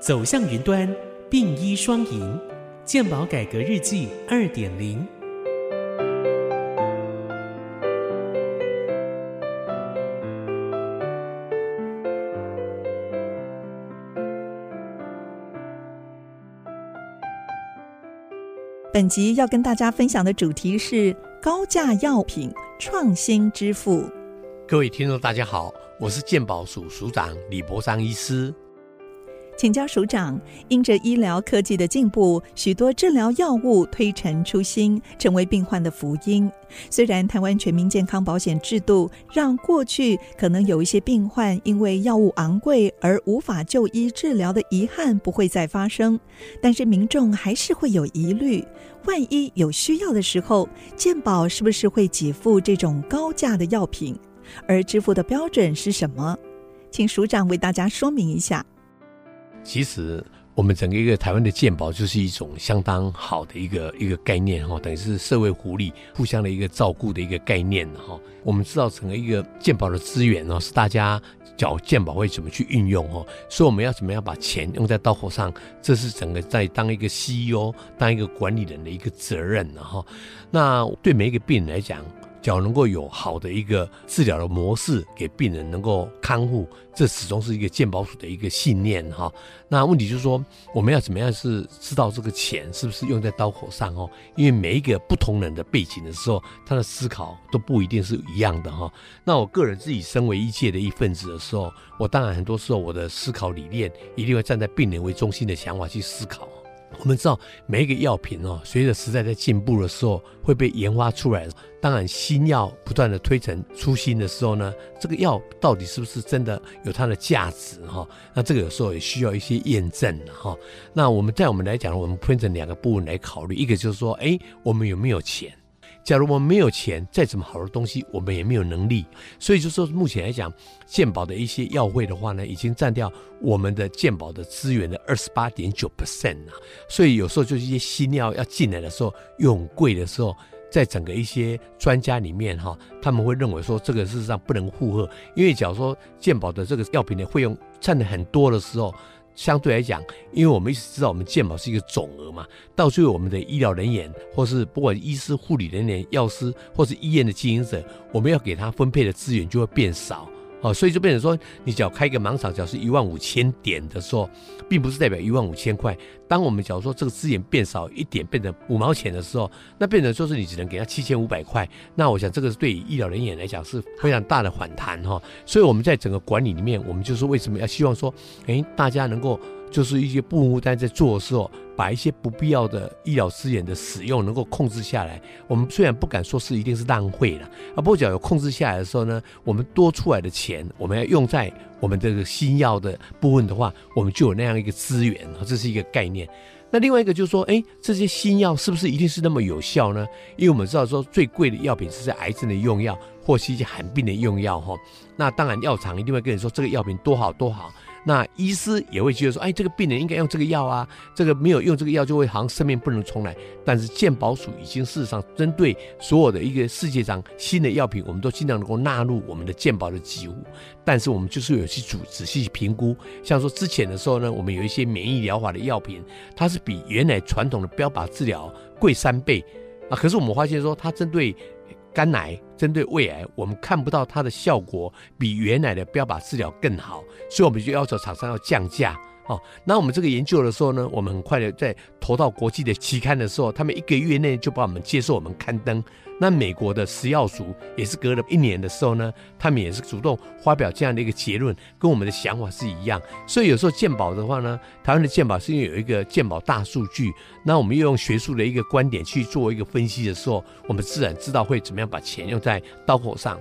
走向云端，并医双赢，健保改革日记二点零。本集要跟大家分享的主题是高价药品创新支付。各位听众，大家好，我是健保署署长李博章医师。请教署长，因着医疗科技的进步，许多治疗药物推陈出新，成为病患的福音。虽然台湾全民健康保险制度让过去可能有一些病患因为药物昂贵而无法就医治疗的遗憾不会再发生，但是民众还是会有疑虑：万一有需要的时候，健保是不是会给付这种高价的药品？而支付的标准是什么？请署长为大家说明一下。其实，我们整个一个台湾的健保就是一种相当好的一个一个概念哈，等于是社会福利互相的一个照顾的一个概念哈。我们知道整个一个健保的资源呢，是大家缴健保会怎么去运用哈，所以我们要怎么样把钱用在刀口上，这是整个在当一个 CEO、当一个管理人的一个责任哈。那对每一个病人来讲。只要能够有好的一个治疗的模式给病人能够康复，这始终是一个健保署的一个信念哈。那问题就是说，我们要怎么样是知道这个钱是不是用在刀口上哦？因为每一个不同人的背景的时候，他的思考都不一定是一样的哈。那我个人自己身为医界的一份子的时候，我当然很多时候我的思考理念一定会站在病人为中心的想法去思考。我们知道每一个药品哦，随着时代在进步的时候，会被研发出来。当然，新药不断的推陈出新的时候呢，这个药到底是不是真的有它的价值哈？那这个有时候也需要一些验证哈。那我们在我们来讲，我们分成两个部分来考虑，一个就是说，哎，我们有没有钱？假如我们没有钱，再怎么好的东西，我们也没有能力。所以就说目前来讲，健保的一些药费的话呢，已经占掉我们的健保的资源的二十八点九 percent 了。所以有时候就是一些新药要进来的时候又很贵的时候，在整个一些专家里面哈，他们会认为说这个事实上不能负荷，因为假如说健保的这个药品的费用占的很多的时候。相对来讲，因为我们一直知道我们健保是一个总额嘛，到最后我们的医疗人员，或是不管医师、护理人员、药师，或是医院的经营者，我们要给他分配的资源就会变少。哦，所以就变成说，你只要开一个盲场，只要是一万五千点的时候，并不是代表一万五千块。当我们假如说这个资源变少一点，变成五毛钱的时候，那变成说是你只能给他七千五百块。那我想这个是对医疗人员来讲是非常大的反弹哈。所以我们在整个管理里面，我们就是为什么要希望说，哎，大家能够。就是一些部务单在做的时候，把一些不必要的医疗资源的使用能够控制下来。我们虽然不敢说是一定是浪费了，啊，不过只要有控制下来的时候呢，我们多出来的钱，我们要用在我们这个新药的部分的话，我们就有那样一个资源，这是一个概念。那另外一个就是说，哎，这些新药是不是一定是那么有效呢？因为我们知道说，最贵的药品是在癌症的用药或是一些罕病的用药哈。那当然药厂一定会跟你说这个药品多好多好。那医师也会觉得说，哎，这个病人应该用这个药啊，这个没有用这个药就会好像生命不能重来。但是健保署已经事实上针对所有的一个世界上新的药品，我们都尽量能够纳入我们的健保的给付。但是我们就是有去仔仔细评估，像说之前的时候呢，我们有一些免疫疗法的药品，它是比原来传统的标靶治疗贵三倍啊。可是我们发现说，它针对肝癌针对胃癌，我们看不到它的效果比原来的标靶治疗更好，所以我们就要求厂商要降价。哦，那我们这个研究的时候呢，我们很快的在投到国际的期刊的时候，他们一个月内就把我们接受我们刊登。那美国的食药署也是隔了一年的时候呢，他们也是主动发表这样的一个结论，跟我们的想法是一样。所以有时候鉴宝的话呢，台湾的鉴宝是因为有一个鉴宝大数据，那我们又用学术的一个观点去做一个分析的时候，我们自然知道会怎么样把钱用在刀口上。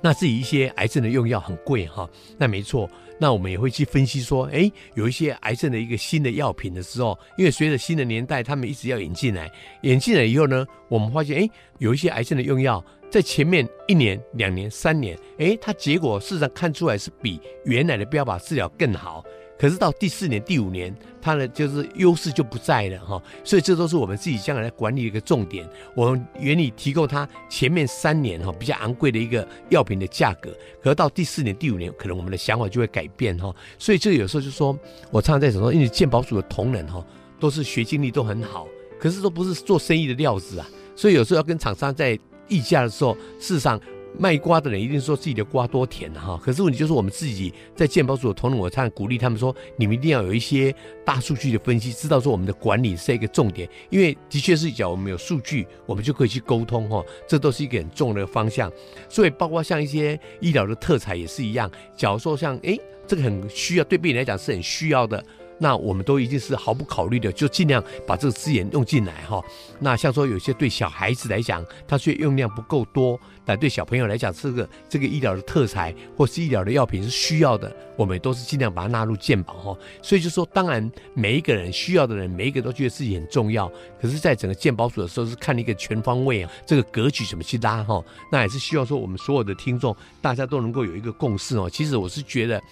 那自己一些癌症的用药很贵哈，那没错。那我们也会去分析说，哎，有一些癌症的一个新的药品的时候，因为随着新的年代，他们一直要引进来，引进来以后呢，我们发现，哎，有一些癌症的用药在前面一年、两年、三年，哎，它结果事实上看出来是比原来的标靶治疗更好。可是到第四年、第五年，它的就是优势就不在了哈。所以这都是我们自己将来管理的一个重点。我们原理提供它前面三年哈比较昂贵的一个药品的价格，可是到第四年、第五年，可能我们的想法就会改变哈。所以这有时候就说，我常常在说，因为健保署的同仁哈都是学经历都很好，可是都不是做生意的料子啊。所以有时候要跟厂商在议价的时候，事实上。卖瓜的人一定说自己的瓜多甜哈，可是问题就是我们自己在健保组的同仁，我常鼓励他们说，你们一定要有一些大数据的分析，知道说我们的管理是一个重点，因为的确是讲我们有数据，我们就可以去沟通哈，这都是一个很重要的方向。所以包括像一些医疗的特产也是一样，假如说像哎这个很需要，对病人来讲是很需要的。那我们都一定是毫不考虑的，就尽量把这个资源用进来哈。那像说有些对小孩子来讲，它却用量不够多，但对小朋友来讲，这个这个医疗的特材或是医疗的药品是需要的，我们都是尽量把它纳入健保哈。所以就说，当然每一个人需要的人，每一个都觉得自己很重要。可是，在整个健保署的时候，是看一个全方位啊，这个格局怎么去拉哈。那也是希望说，我们所有的听众大家都能够有一个共识哦。其实我是觉得。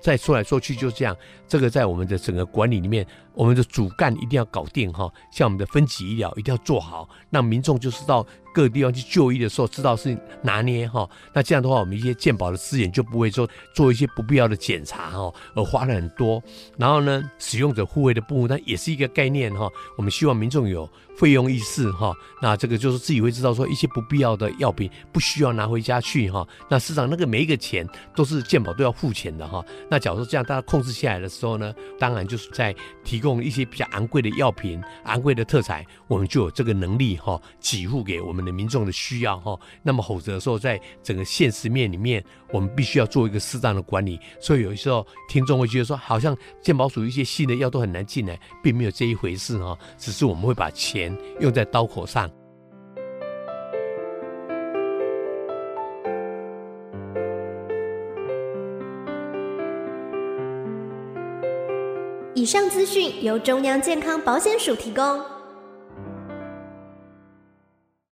再说来说去就这样，这个在我们的整个管理里面，我们的主干一定要搞定哈。像我们的分级医疗一定要做好，让民众就是到各个地方去就医的时候，知道是拿捏哈。那这样的话，我们一些健保的资源就不会说做一些不必要的检查哈，而花了很多。然后呢，使用者护卫的部分，它也是一个概念哈。我们希望民众有。费用意识哈，那这个就是自己会知道说一些不必要的药品不需要拿回家去哈。那市场那个每一个钱都是健保都要付钱的哈。那假如说这样大家控制下来的时候呢，当然就是在提供一些比较昂贵的药品、昂贵的特产，我们就有这个能力哈，给付给我们的民众的需要哈。那么否则的时候，在整个现实面里面，我们必须要做一个适当的管理。所以有时候听众会觉得说，好像健保署一些新的药都很难进来，并没有这一回事哈。只是我们会把钱钱。用在刀口上。以上资讯由中央健康保险署提供。